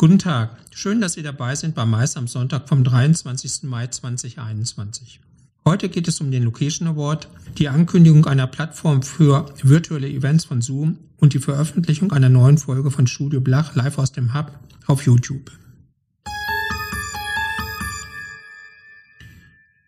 Guten Tag, schön, dass Sie dabei sind bei Mais am Sonntag vom 23. Mai 2021. Heute geht es um den Location Award, die Ankündigung einer Plattform für virtuelle Events von Zoom und die Veröffentlichung einer neuen Folge von Studio Blach live aus dem Hub auf YouTube.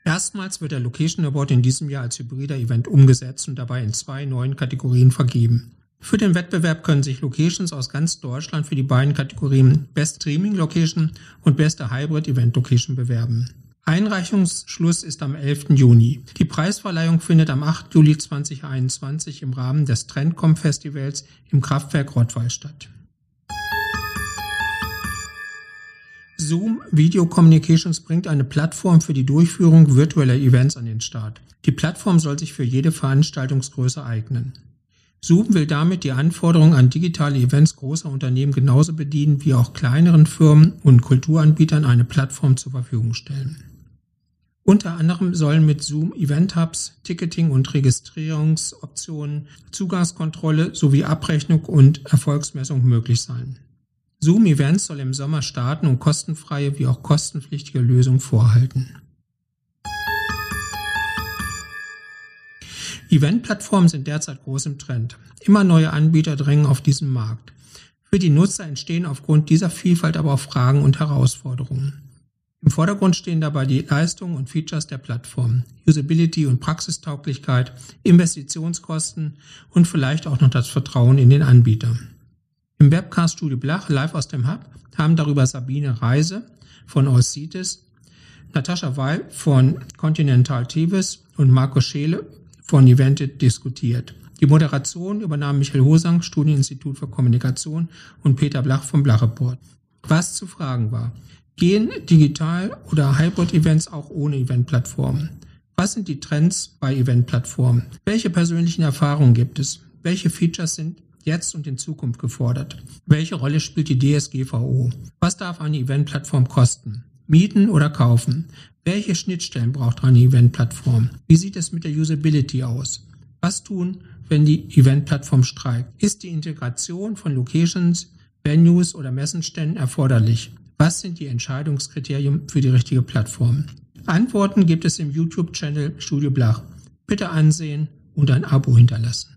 Erstmals wird der Location Award in diesem Jahr als hybrider Event umgesetzt und dabei in zwei neuen Kategorien vergeben. Für den Wettbewerb können sich Locations aus ganz Deutschland für die beiden Kategorien Best Streaming Location und Beste Hybrid Event Location bewerben. Einreichungsschluss ist am 11. Juni. Die Preisverleihung findet am 8. Juli 2021 im Rahmen des Trendcom Festivals im Kraftwerk Rottweil statt. Zoom Video Communications bringt eine Plattform für die Durchführung virtueller Events an den Start. Die Plattform soll sich für jede Veranstaltungsgröße eignen. Zoom will damit die Anforderungen an digitale Events großer Unternehmen genauso bedienen wie auch kleineren Firmen und Kulturanbietern eine Plattform zur Verfügung stellen. Unter anderem sollen mit Zoom Event Hubs, Ticketing und Registrierungsoptionen, Zugangskontrolle sowie Abrechnung und Erfolgsmessung möglich sein. Zoom Events soll im Sommer starten und kostenfreie wie auch kostenpflichtige Lösungen vorhalten. Eventplattformen sind derzeit groß im Trend. Immer neue Anbieter drängen auf diesen Markt. Für die Nutzer entstehen aufgrund dieser Vielfalt aber auch Fragen und Herausforderungen. Im Vordergrund stehen dabei die Leistungen und Features der Plattform, Usability und Praxistauglichkeit, Investitionskosten und vielleicht auch noch das Vertrauen in den Anbieter. Im Webcast Studio Blach live aus dem Hub haben darüber Sabine Reise von Allcitis, Natascha Weil von Continental Tevis und Marco Scheele von Evented diskutiert. Die Moderation übernahm Michael Hosang, Studieninstitut für Kommunikation und Peter Blach vom Blach Report. Was zu fragen war, gehen Digital- oder Hybrid-Events auch ohne Eventplattformen? Was sind die Trends bei Eventplattformen? Welche persönlichen Erfahrungen gibt es? Welche Features sind jetzt und in Zukunft gefordert? Welche Rolle spielt die DSGVO? Was darf eine Eventplattform kosten? Mieten oder kaufen? Welche Schnittstellen braucht eine Eventplattform? Wie sieht es mit der Usability aus? Was tun, wenn die Eventplattform streikt? Ist die Integration von Locations, Venues oder Messenständen erforderlich? Was sind die Entscheidungskriterien für die richtige Plattform? Antworten gibt es im YouTube-Channel Studio Blach. Bitte ansehen und ein Abo hinterlassen.